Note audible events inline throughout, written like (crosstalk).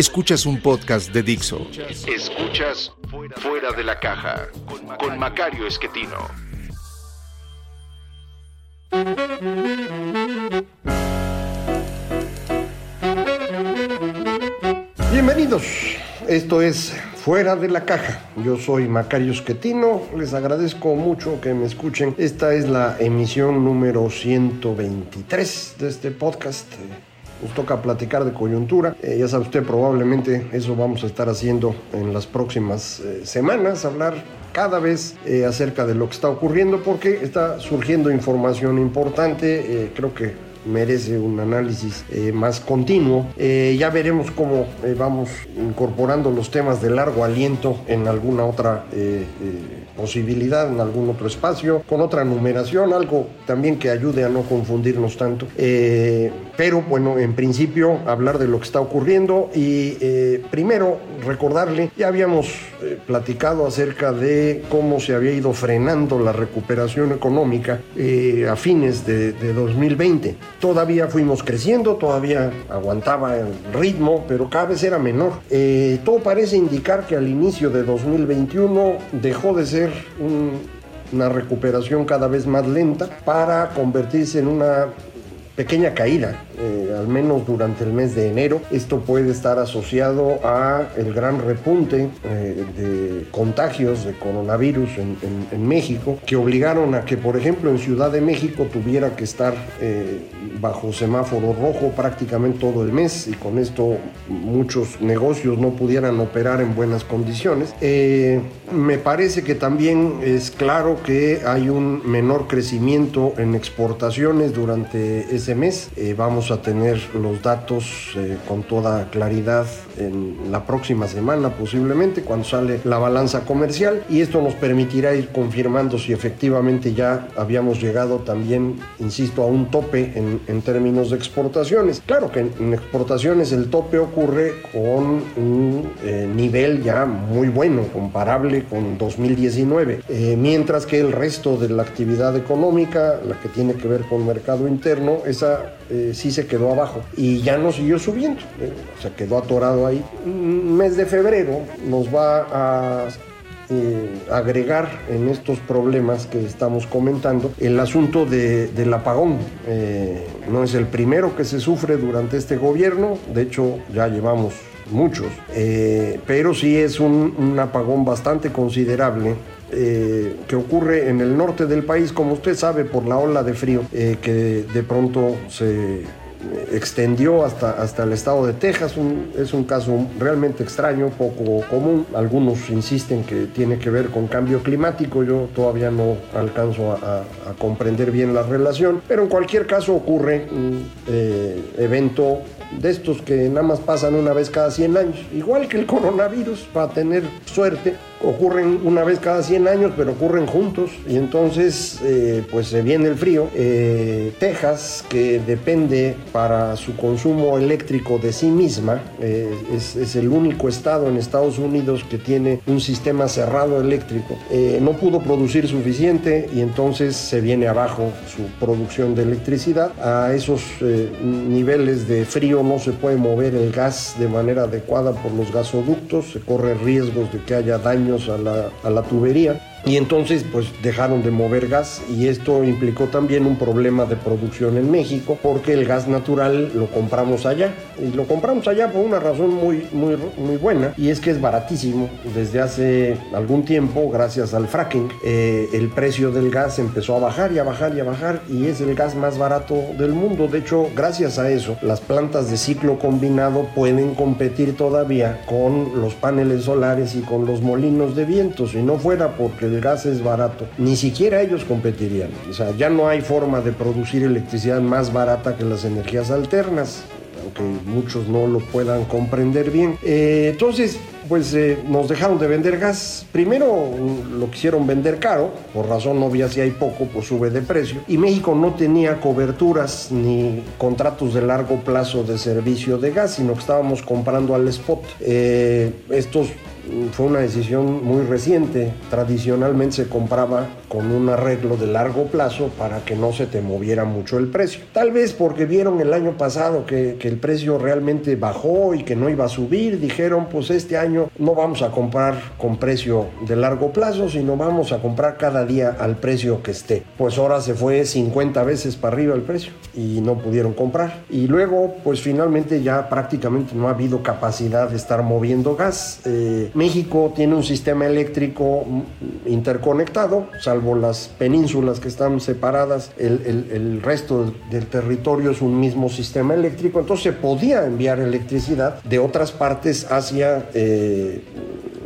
Escuchas un podcast de Dixo. Escuchas Fuera de la Caja con Macario Esquetino. Bienvenidos. Esto es Fuera de la Caja. Yo soy Macario Esquetino. Les agradezco mucho que me escuchen. Esta es la emisión número 123 de este podcast nos toca platicar de coyuntura. Eh, ya sabe usted, probablemente eso vamos a estar haciendo en las próximas eh, semanas, hablar cada vez eh, acerca de lo que está ocurriendo porque está surgiendo información importante. creo que merece un análisis más continuo. Ya veremos cómo vamos incorporando los temas de largo aliento en alguna otra posibilidad, en algún otro espacio, con otra numeración, algo también que ayude a no confundirnos tanto. Pero bueno, en principio hablar de lo que está ocurriendo y primero recordarle, ya habíamos platicado acerca de cómo se había ido frenando la recuperación económica a fines de, de 2020 todavía fuimos creciendo, todavía aguantaba el ritmo, pero cada vez era menor. Eh, todo parece indicar que al inicio de 2021 dejó de ser una recuperación cada vez más lenta para convertirse en una pequeña caída, eh, al menos durante el mes de enero. Esto puede estar asociado a el gran repunte eh, de contagios de coronavirus en, México, que obligaron a que, por ejemplo, en Ciudad de México tuviera que estar eh, bajo semáforo rojo prácticamente todo el mes y con esto muchos negocios no pudieran operar en buenas condiciones. me parece que también es claro que hay un menor crecimiento en exportaciones durante ese mes. Eh, a tener los datos eh, con toda claridad en la próxima semana posiblemente cuando sale la balanza comercial y esto nos permitirá ir confirmando si efectivamente ya habíamos llegado también, insisto, a un tope en, en términos de exportaciones. Claro que en, exportaciones el tope ocurre con un eh, nivel ya muy bueno, comparable con 2019, mientras que el resto de la actividad económica, la que tiene que ver con mercado interno, esa eh, sí se quedó abajo y ya no siguió subiendo, eh, se quedó atorado ahí. Un mes de febrero nos va a eh, agregar en estos problemas que estamos comentando el asunto del apagón. no es el primero que se sufre durante este gobierno, de hecho ya llevamos muchos, pero sí es un apagón bastante considerable eh, que ocurre en el norte del país, como usted sabe, por la ola de frío eh, que de pronto se extendió hasta, hasta el estado de Texas. es un caso realmente extraño, poco común. Algunos insisten que tiene que ver con cambio climático. Yo todavía no alcanzo a, comprender bien la relación. Pero en cualquier caso ocurre un eh, evento de estos que nada más pasan una vez cada 100 años. Igual que el coronavirus, para tener suerte, ocurren una vez cada 100 años, pero ocurren juntos. Y entonces, eh, pues se viene el frío. Eh, Texas, que depende para su consumo eléctrico de sí misma, eh, es, es, el único estado en Estados Unidos que tiene un sistema cerrado eléctrico, no pudo producir suficiente y entonces se viene abajo su producción de electricidad. A esos niveles de frío no se puede mover el gas de manera adecuada por los gasoductos, se corre riesgos de que haya a la, a la tubería. Y entonces pues dejaron de mover gas y esto implicó también un problema de producción en México porque el gas natural lo compramos allá y lo compramos allá por una razón muy, muy, muy buena y es que es baratísimo. Desde hace algún tiempo, gracias al fracking, eh, el precio del gas empezó a bajar y a bajar y a bajar y es el gas más barato del mundo. De hecho, gracias a eso, las plantas de ciclo combinado pueden competir todavía con los paneles solares y con los molinos de viento. Si no fuera porque el gas es barato, ni siquiera ellos competirían. O sea, ya no hay forma de producir electricidad más barata que las energías alternas aunque muchos no lo puedan comprender bien. Eh, entonces, pues eh, nos dejaron de vender gas. Primero lo quisieron vender caro, por razón obvia si hay poco, pues sube de precio. Y México no tenía coberturas ni contratos de largo plazo de servicio de gas, sino que estábamos comprando al spot. Eh, estos fue una decisión muy reciente. Tradicionalmente se compraba con un arreglo de largo plazo para que no se te moviera mucho el precio. Tal vez porque vieron el año pasado que, el precio realmente bajó y que no iba a subir, dijeron pues este año no vamos a comprar con precio de largo plazo, sino vamos a comprar cada día al precio que esté. Pues ahora se fue 50 veces para arriba el precio y no pudieron comprar. Y luego pues finalmente ya prácticamente no ha habido capacidad de estar moviendo gas. Eh, México tiene un sistema eléctrico interconectado, salvo las penínsulas que están separadas, el, resto del territorio es un mismo sistema eléctrico, entonces se podía enviar electricidad de otras partes hacia eh,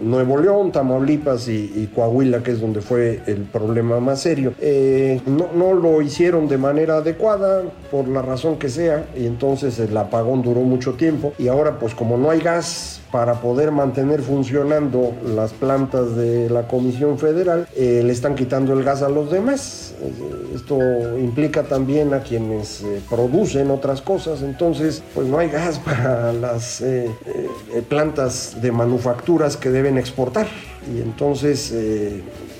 Nuevo León, Tamaulipas y, y, Coahuila, que es donde fue el problema más serio. Eh, no, no, lo hicieron de manera adecuada, por la razón que sea, y entonces el apagón duró mucho tiempo. Y ahora, pues como no hay gas para poder mantener funcionando las plantas de la Comisión Federal, eh, le están quitando el gas a los demás. Esto implica también a quienes eh, producen otras cosas, entonces pues no hay gas (laughs) para las eh, eh, plantas de manufacturas que deben exportar. Y entonces,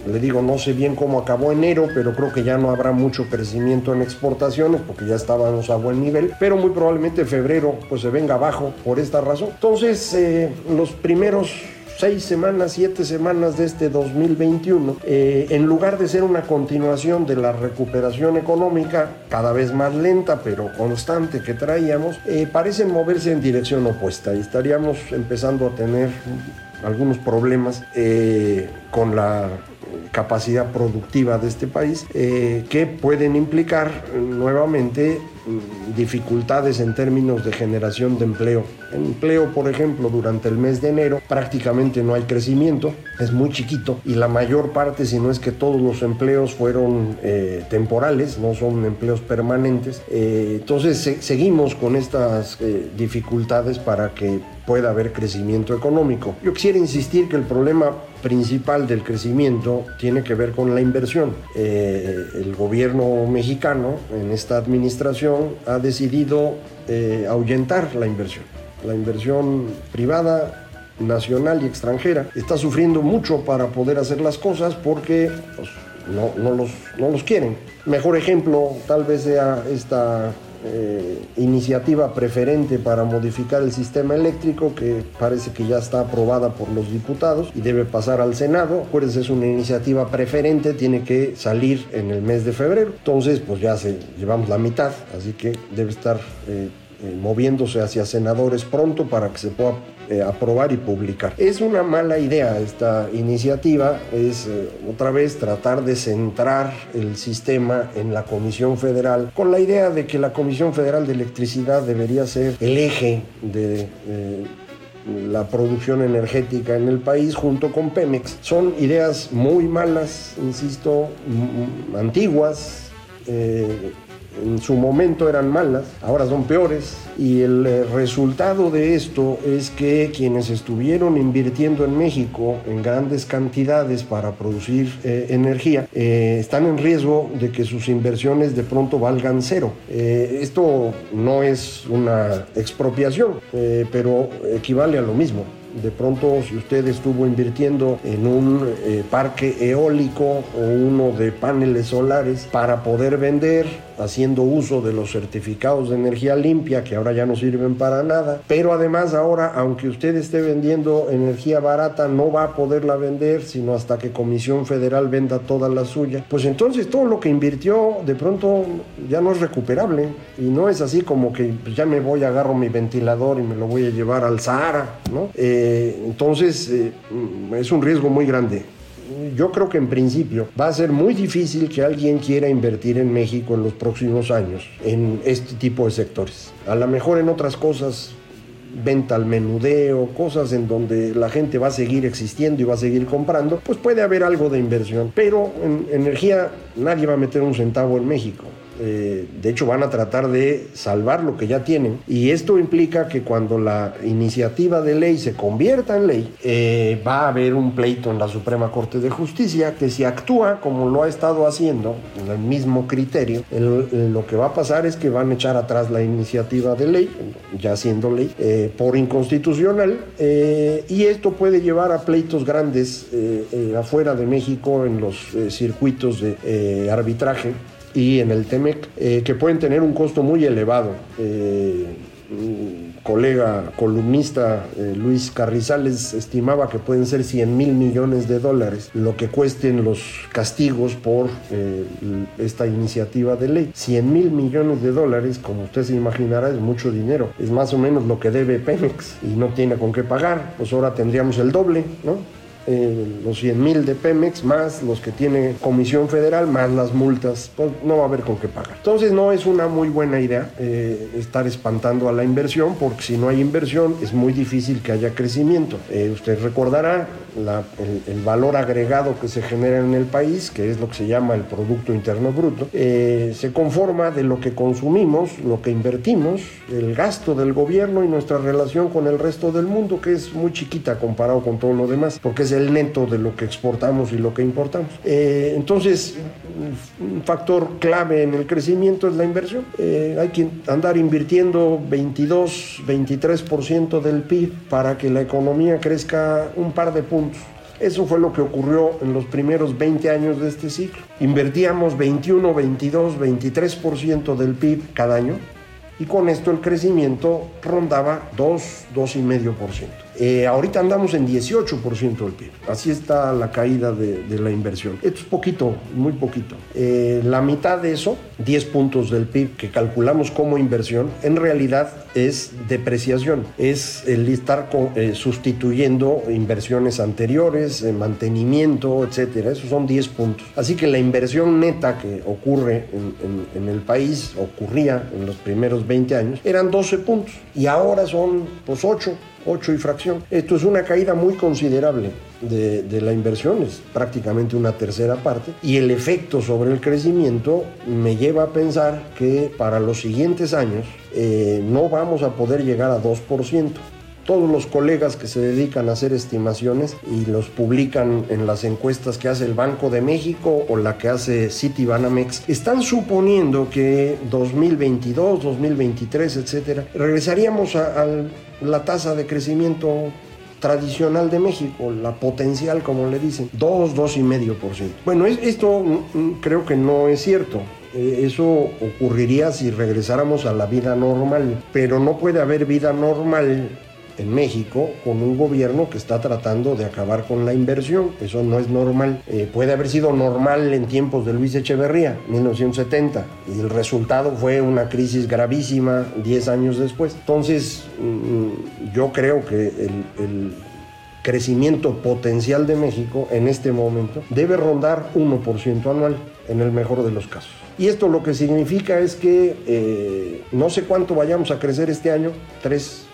le digo, no sé bien cómo acabó enero, pero creo que ya no habrá mucho crecimiento en exportaciones porque ya estábamos a buen nivel, pero muy probablemente febrero pues se venga abajo por esta razón. Entonces, los primeros seis semanas, siete semanas de este 2021, eh, en lugar de ser una continuación de la recuperación económica, cada vez más lenta pero constante que traíamos, eh, parecen moverse en dirección opuesta y estaríamos empezando a tener algunos problemas eh, con la capacidad productiva de este país eh, que pueden implicar nuevamente dificultades en términos de generación de empleo. empleo, por ejemplo, durante el mes de enero prácticamente no hay crecimiento, es muy chiquito y la mayor parte, si no es que todos los empleos fueron eh, temporales, no son empleos permanentes. Eh, entonces se seguimos con estas eh, dificultades para que pueda haber crecimiento económico. Yo quisiera insistir que el problema principal del crecimiento tiene que ver con la inversión. Eh, el gobierno mexicano en esta administración ha decidido eh, ahuyentar la inversión. La inversión privada, nacional y extranjera está sufriendo mucho para poder hacer las cosas porque pues, no, no, los, no los quieren. Mejor ejemplo tal vez sea esta eh, iniciativa preferente para modificar el sistema eléctrico que parece que ya está aprobada por los diputados y debe pasar al Senado. Acuérdense, es una iniciativa preferente, tiene que salir en el mes de febrero. Entonces, pues ya se llevamos la mitad, así que debe estar eh, eh, moviéndose hacia senadores pronto para que se pueda eh, aprobar y publicar. Es una mala idea esta iniciativa, es eh, otra vez tratar de centrar el sistema en la Comisión Federal con la idea de que la Comisión Federal de Electricidad debería ser el eje de... La producción energética en el país junto con Pemex. Son ideas muy malas, insisto, antiguas, en su momento eran malas, ahora son peores. Y el eh, resultado de esto es que quienes estuvieron invirtiendo en México en grandes cantidades para producir eh, energía eh, están en riesgo de que sus inversiones de pronto valgan cero. Esto no es una expropiación, pero equivale a lo mismo. De pronto, si usted estuvo invirtiendo en un parque eólico o uno de paneles solares para poder vender, haciendo uso de los certificados de energía limpia que ahora ya no sirven para nada, pero además ahora, aunque usted esté vendiendo energía barata, no va a poderla vender sino hasta que Comisión Federal venda toda la suya. Pues entonces todo lo que invirtió de pronto ya no es recuperable y no es así como que pues, ya me voy, agarro mi ventilador y me lo voy a llevar al Sahara, ¿no? Eh, entonces eh, es un riesgo muy grande. Yo creo que en principio va a ser muy difícil que alguien quiera invertir en México en los próximos años en este tipo de sectores. A lo mejor en otras cosas venta al menudeo, cosas en donde la gente va a seguir existiendo y va a seguir comprando, pues puede haber algo de inversión. Pero en energía nadie va a meter un centavo en México. Eh, de hecho van a tratar de salvar lo que ya tienen. Y esto implica que cuando la iniciativa de ley se convierta en ley eh, va a haber un pleito en la Suprema Corte de Justicia que si actúa como lo ha estado haciendo en el mismo criterio lo que va a pasar es que van a echar atrás la iniciativa de ley ya siendo ley eh, por inconstitucional y esto puede llevar a pleitos grandes afuera de México en los circuitos de arbitraje y en el TEMEC, eh, que pueden tener un costo muy elevado. Eh, colega columnista eh, Luis Carrizales estimaba que pueden ser 100 mil millones de dólares lo que cuesten los castigos por esta iniciativa de ley. 100 mil millones de dólares, como usted se imaginará, es mucho dinero. Es más o menos lo que debe Pemex y no tiene con qué pagar. Pues ahora tendríamos el doble, ¿no? Eh, los 100 mil de Pemex, más los que tiene Comisión Federal, más las multas, pues no va a haber con qué pagar. Entonces no es una muy buena idea eh, estar espantando a la inversión, porque si no hay inversión es muy difícil que haya crecimiento. Eh, usted recordará el, valor agregado que se genera en el país, que es lo que se llama el Producto Interno Bruto, se conforma de lo que consumimos, lo que invertimos, el gasto del gobierno y nuestra relación con el resto del mundo, que es muy chiquita comparado con todo lo demás, porque es el neto de lo que exportamos y lo que importamos. Eh, entonces, un factor clave en el crecimiento es la inversión. Eh, hay que andar invirtiendo 22, 23% del PIB para que la economía crezca un par de puntos. Eso fue lo que ocurrió en los primeros 20 años de este ciclo. Invertíamos 21, 22, 23% del PIB cada año y con esto el crecimiento rondaba 2, 2,5%. Eh, ahorita andamos en 18% del PIB. Así está la caída de, la inversión. Esto es poquito, muy poquito. Eh, la mitad de eso, 10 puntos del PIB que calculamos como inversión, en realidad es depreciación. Es el estar eh, sustituyendo inversiones anteriores, mantenimiento, etcétera. Esos son 10 puntos. Así que la inversión neta que ocurre en, en el país, ocurría en los primeros 20 años, eran 12 puntos. Y ahora son pues 8. 8 y fracción. Esto es una caída muy considerable de, la inversión, es prácticamente una tercera parte, y el efecto sobre el crecimiento me lleva a pensar que para los siguientes años eh, no vamos a poder llegar a 2% todos los colegas que se dedican a hacer estimaciones y los publican en las encuestas que hace el Banco de México o la que hace Citibanamex, están suponiendo que 2022, 2023, etcétera, regresaríamos al la tasa de crecimiento tradicional de México, la potencial, como le dicen, 2, 2,5%. Bueno, esto creo que no es cierto. Eh, eso ocurriría si regresáramos a la vida normal, pero no puede haber vida normal en México con un gobierno que está tratando de acabar con la inversión. Eso no es normal. Eh, puede haber sido normal en tiempos de Luis Echeverría, 1970, y el resultado fue una crisis gravísima 10 años después. Entonces, mm, yo creo que el, crecimiento potencial de México en este momento debe rondar 1% anual, en el mejor de los casos. Y esto lo que significa es que eh, no sé cuánto vayamos a crecer este año, 3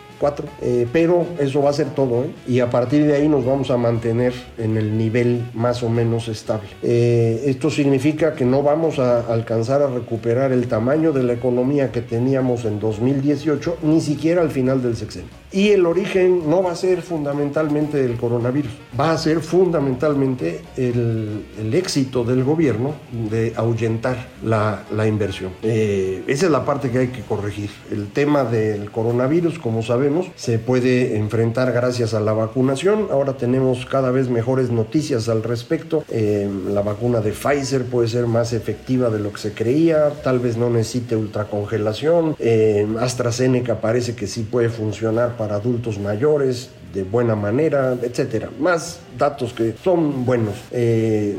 eh, pero eso va a ser todo ¿eh? y a partir de ahí nos vamos a mantener en el nivel más o menos estable. Eh, esto significa que no vamos a alcanzar a recuperar el tamaño de la economía que teníamos en 2018, ni siquiera al final del sexenio. Y el origen no va a ser fundamentalmente el coronavirus, va a ser fundamentalmente el, éxito del gobierno de ahuyentar la, la inversión. esa es la parte que hay que corregir. El tema del coronavirus, como sabemos, se puede enfrentar gracias a la vacunación. Ahora tenemos cada vez mejores noticias al respecto. Eh, la vacuna de Pfizer puede ser más efectiva de lo que se creía, tal vez no necesite ultracongelación. Eh, AstraZeneca parece que sí puede funcionar para adultos mayores de buena manera, etcétera. Más datos que son buenos. Eh,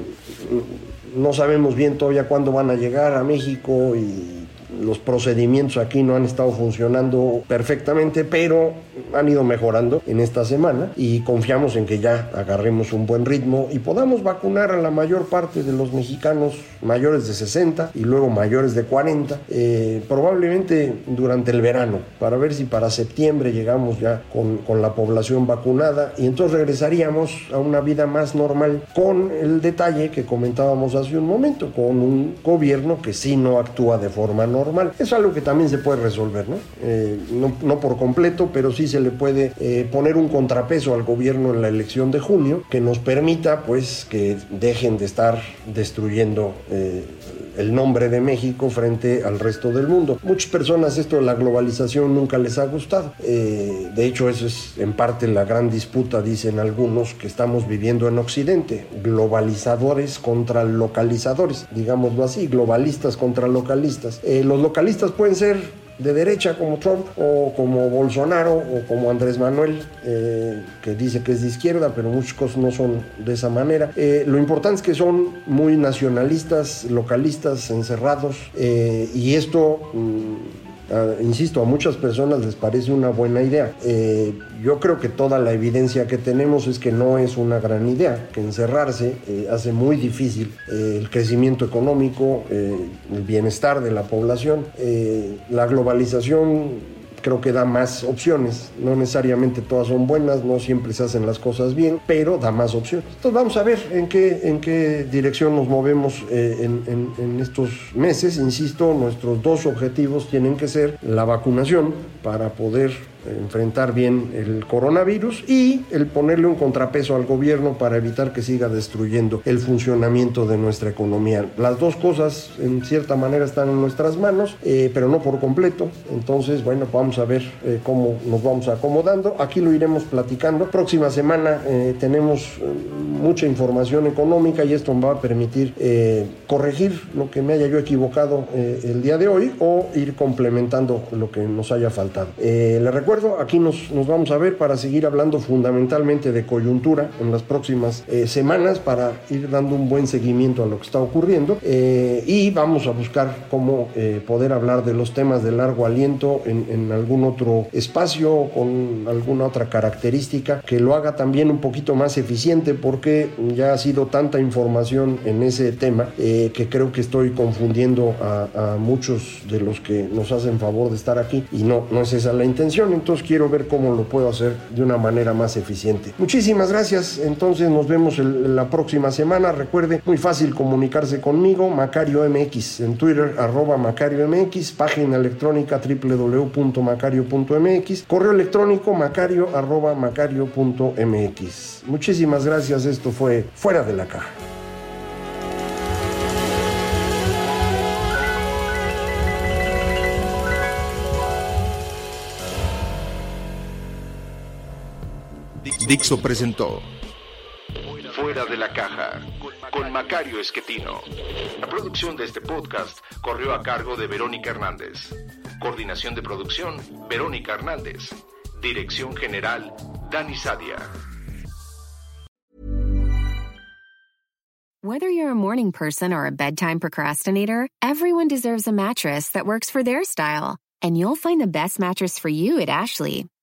no sabemos bien todavía cuándo van a llegar a México y los procedimientos aquí no han estado funcionando perfectamente, pero han ido mejorando en esta semana y confiamos en que ya agarremos un buen ritmo y podamos vacunar a la mayor parte de los mexicanos mayores de 60 y luego mayores de 40, eh, probablemente durante el verano, para ver si para septiembre llegamos ya con, con la población vacunada y entonces regresaríamos a una vida más normal con el detalle que comentábamos hace un momento, con un gobierno que sí no actúa de forma normal. Es algo que también se puede resolver, ¿no? Eh, no, no, por completo, pero sí se le puede eh, poner un contrapeso al gobierno en la elección de junio que nos permita pues que dejen de estar destruyendo eh, el nombre de México frente al resto del mundo. Muchas personas esto de la globalización nunca les ha gustado. Eh, de hecho, eso es en parte la gran disputa, dicen algunos, que estamos viviendo en Occidente. Globalizadores contra localizadores, digámoslo así, globalistas contra localistas. Eh, los localistas pueden ser de derecha como Trump o como Bolsonaro o como Andrés Manuel, eh, que dice que es de izquierda, pero muchas cosas no son de esa manera. Eh, lo importante es que son muy nacionalistas, localistas, encerrados, eh, y esto... Mmm, Uh, insisto, a muchas personas les parece una buena idea. Eh, yo creo que toda la evidencia que tenemos es que no es una gran idea, que encerrarse eh, hace muy difícil eh, el crecimiento económico, el bienestar de la población, la globalización creo que da más opciones. No necesariamente todas son buenas, no siempre se hacen las cosas bien, pero da más opciones. Entonces vamos a ver en qué, en qué dirección nos movemos eh, en, en, en, estos meses. Insisto, nuestros dos objetivos tienen que ser la vacunación para poder enfrentar bien el coronavirus y el ponerle un contrapeso al gobierno para evitar que siga destruyendo el funcionamiento de nuestra economía. Las dos cosas en cierta manera están en nuestras manos, eh, pero no por completo. Entonces, bueno, vamos a ver eh, cómo nos vamos acomodando. Aquí lo iremos platicando. Próxima semana eh, tenemos mucha información económica y esto me va a permitir corregir lo que me haya yo equivocado el día de hoy o ir complementando lo que nos haya faltado. le recuerdo aquí nos, vamos a ver para seguir hablando fundamentalmente de coyuntura en las próximas eh, semanas para ir dando un buen seguimiento a lo que está ocurriendo eh, y vamos a buscar cómo eh, poder hablar de los temas de largo aliento en, en, algún otro espacio con alguna otra característica que lo haga también un poquito más eficiente porque ya ha sido tanta información en ese tema que creo que estoy confundiendo a muchos de los que nos hacen favor de estar aquí y no, no es esa la intención quiero ver cómo lo puedo hacer de una manera más eficiente. Muchísimas gracias, entonces nos vemos la próxima semana. Recuerde, muy fácil comunicarse conmigo, Macario MX, en Twitter, arroba Macario página electrónica www.macario.mx, correo electrónico macario arroba macario.mx. Muchísimas gracias, esto fue Fuera de la Caja. Dixo presentó Fuera de la caja con Macario Esquetino. La producción de este podcast corrió a cargo de Verónica Hernández. Coordinación de producción, Verónica Hernández. Dirección general, Dani Sadia. Whether you're a morning person or a bedtime procrastinator, everyone deserves a mattress that works for their style. And you'll find the best mattress for you at Ashley.